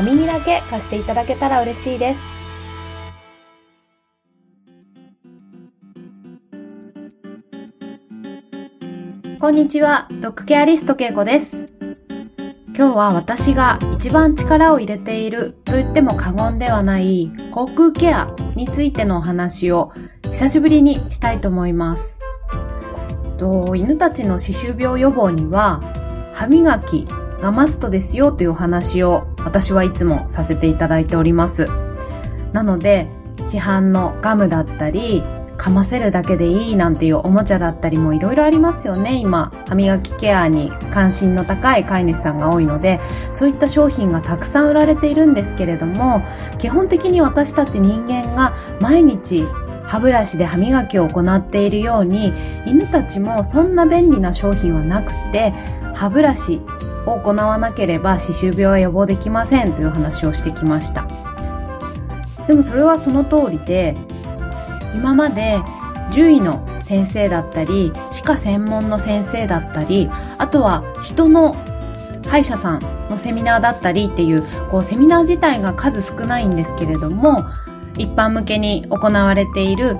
お耳だけ貸していただけたら嬉しいです。こんにちは、ドッグケアリストけいこです。今日は私が一番力を入れていると言っても過言ではない口腔ケアについてのお話を久しぶりにしたいと思います。と、犬たちの歯周病予防には、歯磨きがマストですよというお話を私はいつもさせていただいております。なので、市販のガムだったり、噛ませるだけでいいなんていうおもちゃだったりもいろいろありますよね、今。歯磨きケアに関心の高い飼い主さんが多いので、そういった商品がたくさん売られているんですけれども、基本的に私たち人間が毎日歯ブラシで歯磨きを行っているように犬たちもそんな便利な商品はなくて歯ブラシを行わなければ歯周病は予防できませんという話をしてきました。でもそれはその通りで今まで獣医の先生だったり歯科専門の先生だったりあとは人の歯医者さんのセミナーだったりっていうこうセミナー自体が数少ないんですけれども一般向けに行われている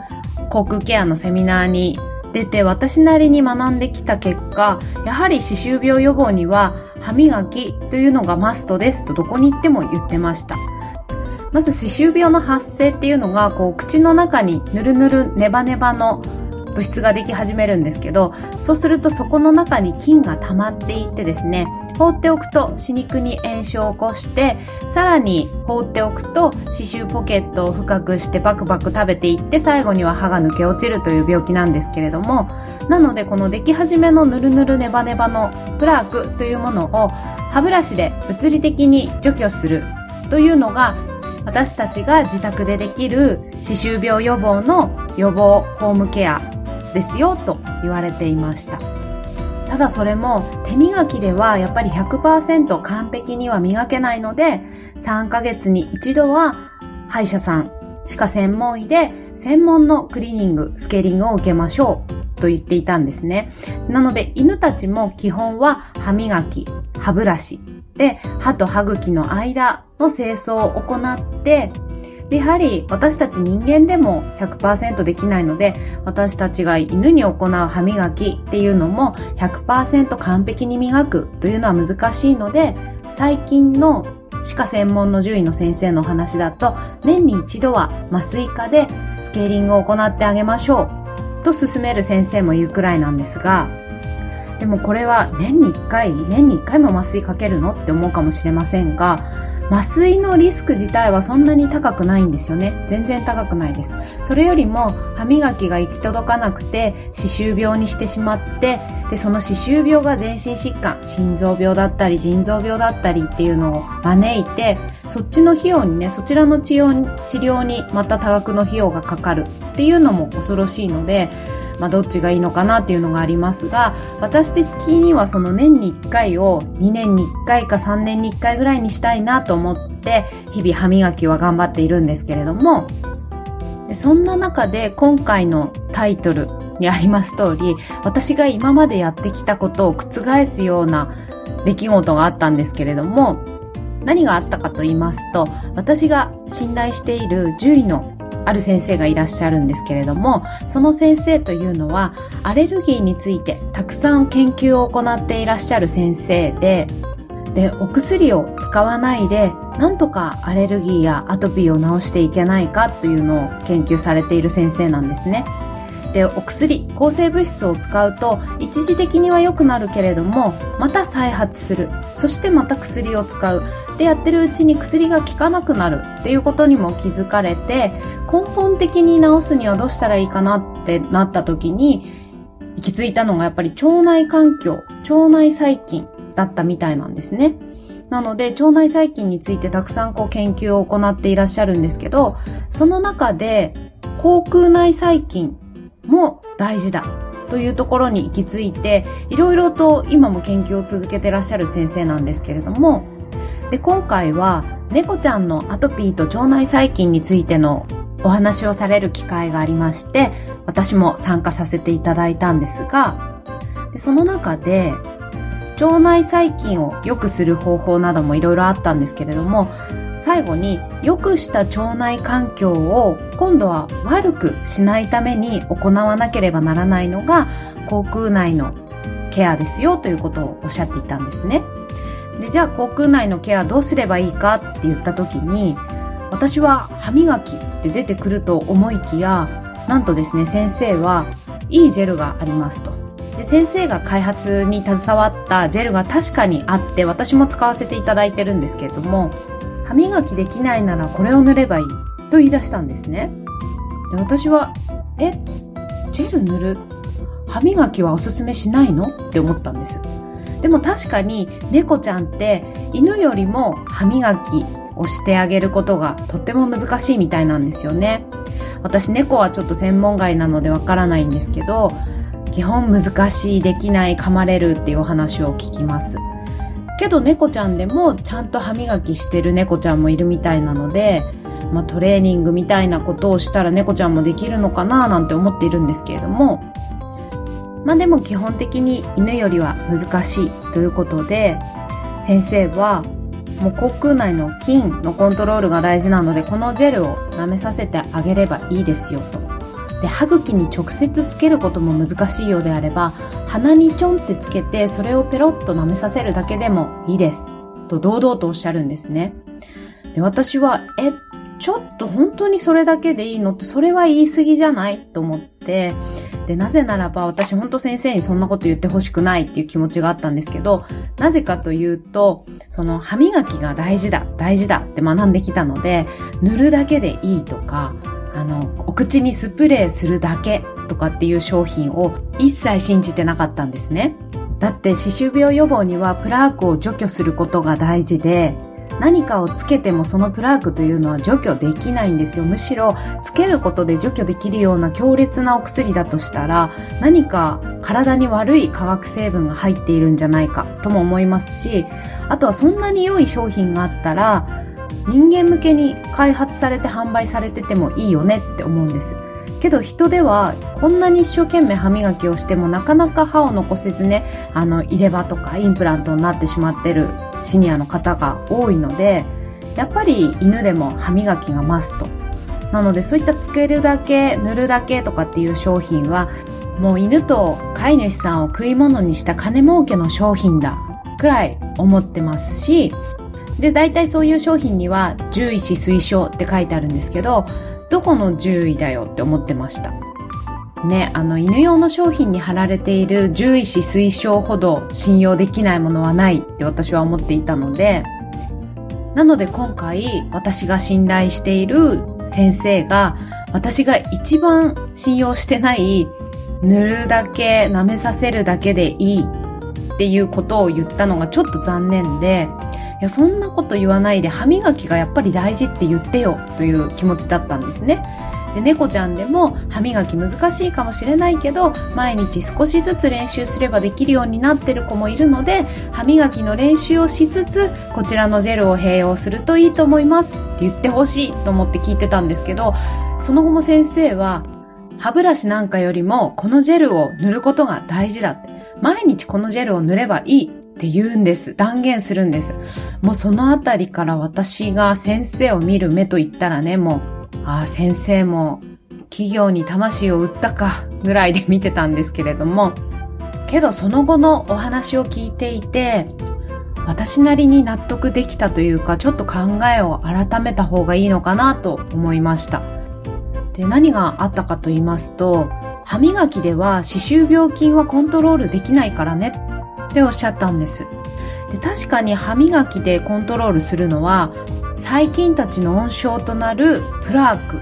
口腔ケアのセミナーに出て私なりに学んできた結果、やはり歯周病予防には歯磨きというのがマストですとどこに行っても言ってました。まず歯周病の発生っていうのがこう口の中にぬるぬるネバネバの物質ができ始めるんですけど、そうするとそこの中に菌が溜まっていってですね、放っておくと歯肉に炎症を起こして、さらに放っておくと歯周ポケットを深くしてバクバク食べていって最後には歯が抜け落ちるという病気なんですけれども、なのでこのでき始めのぬるぬるネバネバのプラークというものを歯ブラシで物理的に除去するというのが私たちが自宅でできる歯周病予防の予防ホームケアですよと言われていましたただそれも手磨きではやっぱり100%完璧には磨けないので3ヶ月に一度は歯医者さん歯科専門医で専門のクリーニング、スケーリングを受けましょうと言っていたんですね。なので犬たちも基本は歯磨き、歯ブラシで歯と歯茎の間の清掃を行って、やはり私たち人間でも100%できないので、私たちが犬に行う歯磨きっていうのも100%完璧に磨くというのは難しいので、最近の歯科専門の獣医の先生の話だと、年に一度は麻酔科でスケーリングを行ってあげましょうと勧める先生もいるくらいなんですが、でもこれは年に1回、年に1回も麻酔かけるのって思うかもしれませんが、麻酔のリスク自体はそんなに高くないんですよね。全然高くないです。それよりも歯磨きが行き届かなくて歯周病にしてしまって、で、その歯周病が全身疾患、心臓病だったり腎臓病だったりっていうのを招いて、そっちの費用にね、そちらの治療治療にまた多額の費用がかかるっていうのも恐ろしいので、まあ、どっちがいいのかなっていうのがありますが、私的にはその年に1回を2年に1回か3年に1回ぐらいにしたいなと思って、日々歯磨きは頑張っているんですけれども、でそんな中で今回のタイトルにあります通り、私が今までやってきたことを覆すような出来事があったんですけれども、何があったかと言いますと、私が信頼している獣医のある先生がいらっしゃるんですけれども、その先生というのは、アレルギーについてたくさん研究を行っていらっしゃる先生で、で、お薬を使わないで、なんとかアレルギーやアトピーを治していけないかというのを研究されている先生なんですね。でお薬抗生物質を使うと一時的には良くなるけれどもまた再発するそしてまた薬を使うでやってるうちに薬が効かなくなるっていうことにも気づかれて根本的に治すにはどうしたらいいかなってなった時に行き着いたのがやっぱり腸内環境腸内細菌だったみたいなんですね。なので、腸内細菌についてたくさんこう研究を行っていらっしゃるんですけど、その中で、口腔内細菌も大事だというところに行き着いて、いろいろと今も研究を続けてらっしゃる先生なんですけれども、で、今回は猫ちゃんのアトピーと腸内細菌についてのお話をされる機会がありまして、私も参加させていただいたんですが、でその中で、腸内細菌を良くする方法などもいろいろあったんですけれども、最後に良くした腸内環境を今度は悪くしないために行わなければならないのが口腔内のケアですよということをおっしゃっていたんですね。で、じゃあ口腔内のケアどうすればいいかって言った時に、私は歯磨きって出てくると思いきや、なんとですね、先生はいいジェルがありますと。で先生が開発に携わったジェルが確かにあって私も使わせていただいてるんですけれども歯磨きできないならこれを塗ればいいと言い出したんですね。で私はえジェル塗る？歯磨きはおすすめしないの？って思ったんです。でも確かに猫ちゃんって犬よりも歯磨きをしてあげることがとっても難しいみたいなんですよね。私猫はちょっと専門外なのでわからないんですけど、基本難しい、できない、噛まれるっていうお話を聞きます。けど猫ちゃんでもちゃんと歯磨きしてる猫ちゃんもいるみたいなので、まあ、トレーニングみたいなことをしたら猫ちゃんもできるのかななんて思っているんですけれども、まあでも基本的に犬よりは難しいということで、先生はもう口腔内の菌のコントロールが大事なので、このジェルを舐めさせてあげればいいですよと。で、歯茎に直接つけることも難しいようであれば、鼻にちょんってつけて、それをペロッと舐めさせるだけでもいいです。と堂々とおっしゃるんですね。で、私は、え、ちょっと本当にそれだけでいいのって、それは言い過ぎじゃないと思って、で、なぜならば私本当先生にそんなこと言ってほしくないっていう気持ちがあったんですけど、なぜかというと、その歯磨きが大事だ、大事だって学んできたので、塗るだけでいいとか、あの、お口にスプレーするだけとかっていう商品を一切信じてなかったんですね。だって歯周病予防にはプラークを除去することが大事で、何かをつけてもそのプラークというのは除去できないんですよ。むしろ、つけることで除去できるような強烈なお薬だとしたら、何か体に悪い化学成分が入っているんじゃないかとも思いますし、あとはそんなに良い商品があったら、人間向けに開発されて販売されててもいいよねって思うんです。けど人ではこんなに一生懸命歯磨きをしてもなかなか歯を残せずね、あの入れ歯とかインプラントになってしまってるシニアの方が多いので、やっぱり犬でも歯磨きがマスト。なのでそういったつけるだけ、塗るだけとかっていう商品は、もう犬と飼い主さんを食い物にした金儲けの商品だくらい思ってますし、で、大体そういう商品には獣医師推奨って書いてあるんですけど、どこの獣医だよって思ってました。ね、あの犬用の商品に貼られている獣医師推奨ほど信用できないものはないって私は思っていたので、なので今回私が信頼している先生が私が一番信用してない塗るだけ舐めさせるだけでいいっていうことを言ったのがちょっと残念で、いや、そんなこと言わないで歯磨きがやっぱり大事って言ってよという気持ちだったんですね。で、猫ちゃんでも歯磨き難しいかもしれないけど、毎日少しずつ練習すればできるようになってる子もいるので、歯磨きの練習をしつつ、こちらのジェルを併用するといいと思いますって言ってほしいと思って聞いてたんですけど、その後も先生は、歯ブラシなんかよりもこのジェルを塗ることが大事だって。毎日このジェルを塗ればいいって言うんです。断言するんです。もうそのあたりから私が先生を見る目と言ったらね、もうああ、先生も企業に魂を売ったかぐらいで見てたんですけれども、けどその後のお話を聞いていて、私なりに納得できたというか、ちょっと考えを改めた方がいいのかなと思いました。で、何があったかと言いますと、歯磨きでは歯周病菌はコントロールできないからねっておっしゃったんです。で確かに歯磨きでコントロールするのは細菌たちの温床となるプラーク、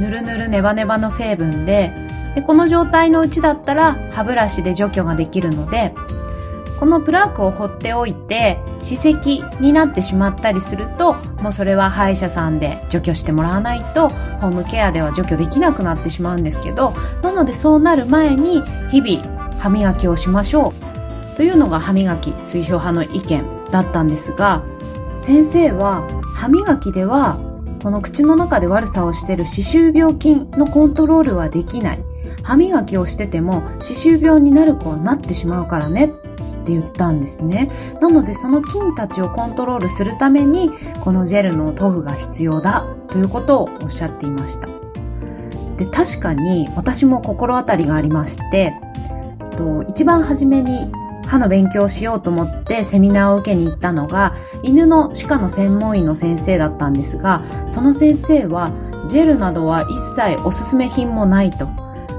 ぬるぬるネバネバの成分で、でこの状態のうちだったら歯ブラシで除去ができるので、このプラークを放っておいて歯石になってしまったりするともうそれは歯医者さんで除去してもらわないとホームケアでは除去できなくなってしまうんですけどなのでそうなる前に日々歯磨きをしましょう。というのが歯磨き推奨派の意見だったんですが先生は歯磨きではこの口の中で悪さをしている歯周病菌のコントロールはできない歯磨きをしてても歯周病になる子はなってしまうからねって言ったんですね。なのでその菌たちをコントロールするためにこのジェルの塗布が必要だということをおっしゃっていました。で、確かに私も心当たりがありまして、と一番初めに歯の勉強をしようと思ってセミナーを受けに行ったのが犬の歯科の専門医の先生だったんですがその先生はジェルなどは一切おすすめ品もないと。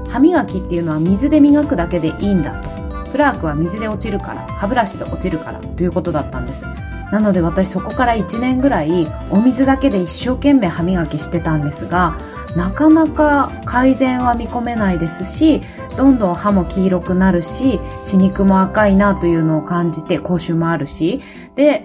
歯磨きっていうのは水で磨くだけでいいんだと。プラークは水で落ちるから歯ブラシで落ちるからということだったんです。なので私そこから1年ぐらいお水だけで一生懸命歯磨きしてたんですがなかなか改善は見込めないですしどんどん歯も黄色くなるし歯肉も赤いなというのを感じて口臭もあるしで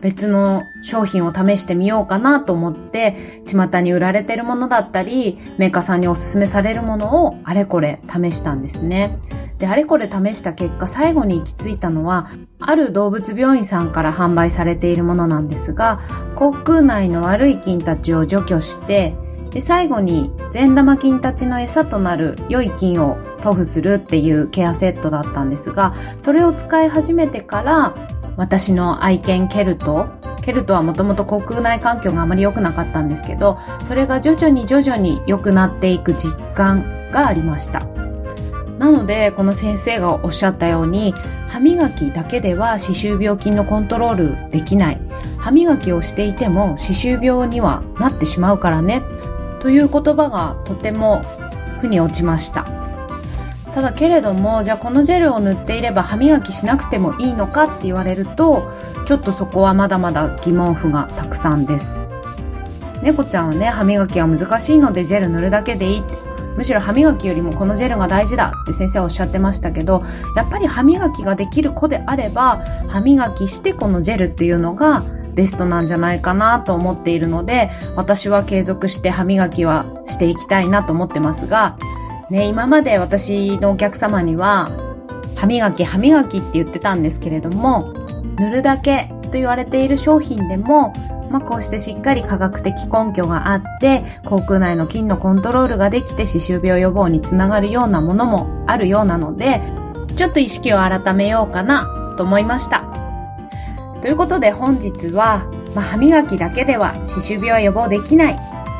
別の商品を試してみようかなと思って巷に売られてるものだったりメーカーさんにおすすめされるものをあれこれ試したんですね。で、あれこれ試した結果、最後に行き着いたのは、ある動物病院さんから販売されているものなんですが、口腔内の悪い菌たちを除去して、で、最後に善玉菌たちの餌となる良い菌を塗布するっていうケアセットだったんですが、それを使い始めてから、私の愛犬ケルト、ケルトはもともと口腔内環境があまり良くなかったんですけど、それが徐々に徐々に良くなっていく実感がありました。なのでこの先生がおっしゃったように歯磨きだけでは歯周病菌のコントロールできない歯磨きをしていても歯周病にはなってしまうからねという言葉がとても腑に落ちました。ただけれどもじゃあこのジェルを塗っていれば歯磨きしなくてもいいのかって言われるとちょっとそこはまだまだ疑問符がたくさんです。猫ちゃんはね歯磨きは難しいのでジェル塗るだけでいいって。むしろ歯磨きよりもこのジェルが大事だって先生はおっしゃってましたけど、やっぱり歯磨きができる子であれば、歯磨きしてこのジェルっていうのがベストなんじゃないかなと思っているので、私は継続して歯磨きはしていきたいなと思ってますが、ね、今まで私のお客様には、歯磨き歯磨きって言ってたんですけれども、塗るだけと言われている商品でも、まあ、こうしてしっかり科学的根拠があって、口腔内の菌のコントロールができて歯周病予防につながるようなものもあるようなので、ちょっと意識を改めようかなと思いました。ということで本日は、まあ、歯磨きだけでは歯周病は予防できない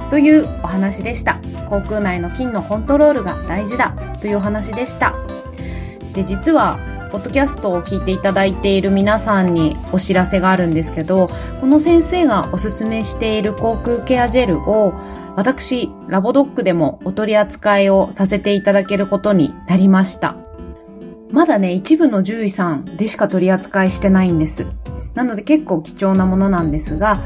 というお話でした。口腔内の菌のコントロールが大事だというお話でした。で、実はポッドキャストを聞いていただいている皆さんにお知らせがあるんですけど、この先生がおすすめしている口腔ケアジェルを私、ラボドックでもお取り扱いをさせていただけることになりました。まだね、一部の獣医さんでしか取り扱いしてないんです。なので結構貴重なものなんですが、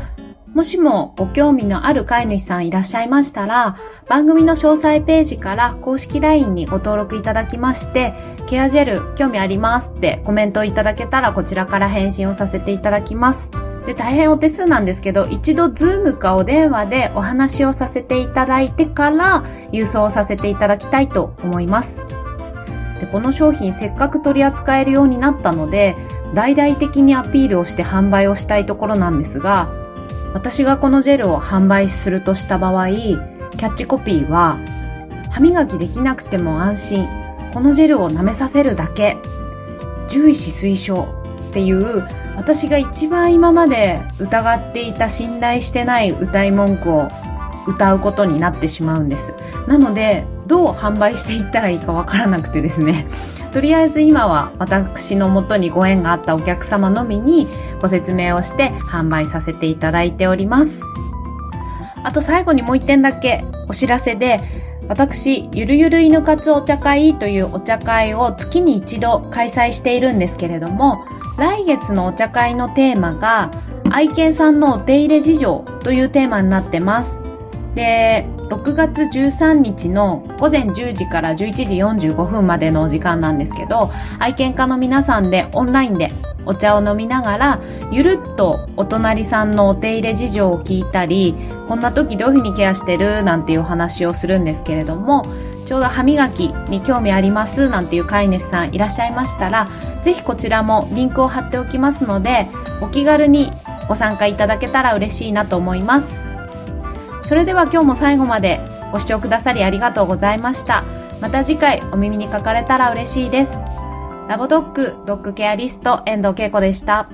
もしもご興味のある飼い主さんいらっしゃいましたら、番組の詳細ページから公式 LINE にご登録いただきまして、ケアジェル興味ありますってコメントいただけたらこちらから返信をさせていただきます。で、大変お手数なんですけど、一度 Zoom かお電話でお話をさせていただいてから郵送させていただきたいと思います。で、この商品せっかく取り扱えるようになったので、大々的にアピールをして販売をしたいところなんですが、私がこのジェルを販売するとした場合、キャッチコピーは、歯磨きできなくても安心、このジェルを舐めさせるだけ、獣医師推奨っていう、私が一番今まで疑っていた信頼してない歌い文句を歌うことになってしまうんです。なので、どう販売していったらいいかわからなくてですね。とりあえず今は私のもとにご縁があったお客様のみにご説明をして販売させていただいております。あと最後にもう一点だけお知らせで、私、ゆるゆる犬活お茶会というお茶会を月に一度開催しているんですけれども、来月のお茶会のテーマが、愛犬さんのお手入れ事情というテーマになってます。で、6月13日の午前10時から11時45分までのお時間なんですけど、愛犬家の皆さんでオンラインでお茶を飲みながら、ゆるっとお隣さんのお手入れ事情を聞いたり、こんな時どういう風にケアしてる？なんていうお話をするんですけれども、ちょうど歯磨きに興味あります？なんていう飼い主さんいらっしゃいましたら、ぜひこちらもリンクを貼っておきますので、お気軽にご参加いただけたら嬉しいなと思います。それでは今日も最後までご視聴くださりありがとうございました。また次回お耳にかかれたら嬉しいです。ラボドッグドッグケアリスト遠藤恵子でした。